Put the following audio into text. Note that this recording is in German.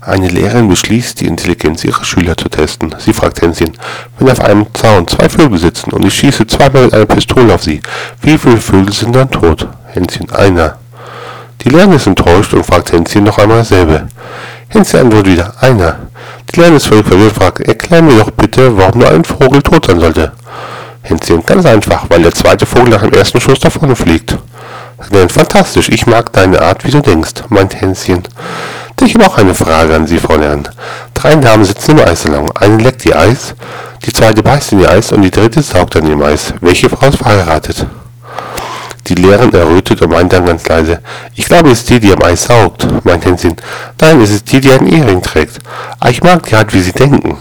Eine Lehrerin beschließt, die Intelligenz ihrer Schüler zu testen. Sie fragt Hänschen, wenn auf einem Zaun zwei Vögel sitzen und ich schieße zweimal mit einer Pistole auf sie, wie viele Vögel sind dann tot? Hänschen, einer. Die Lehrerin ist enttäuscht und fragt Hänschen noch einmal dasselbe. Hänschen antwortet wieder, einer. Die Lehrerin ist völlig verwirrt und fragt, erklär mir doch bitte, warum nur ein Vogel tot sein sollte. Hänschen, ganz einfach, weil der zweite Vogel nach dem ersten Schuss davon fliegt. Nein, fantastisch, ich mag deine Art, wie du denkst, meint Hänschen. Ich habe auch eine Frage an Sie, Frau Lern. Drei Damen sitzen im Eissalon. Eine leckt ihr Eis, die zweite beißt in ihr Eis und die dritte saugt an ihrem Eis. Welche Frau ist verheiratet? Die Lehrerin errötet und meint dann ganz leise, ich glaube, es ist die, die am Eis saugt, meint Hänschen. Nein, es ist die, die einen Ehering trägt. Ah, ich mag die Art, wie Sie denken.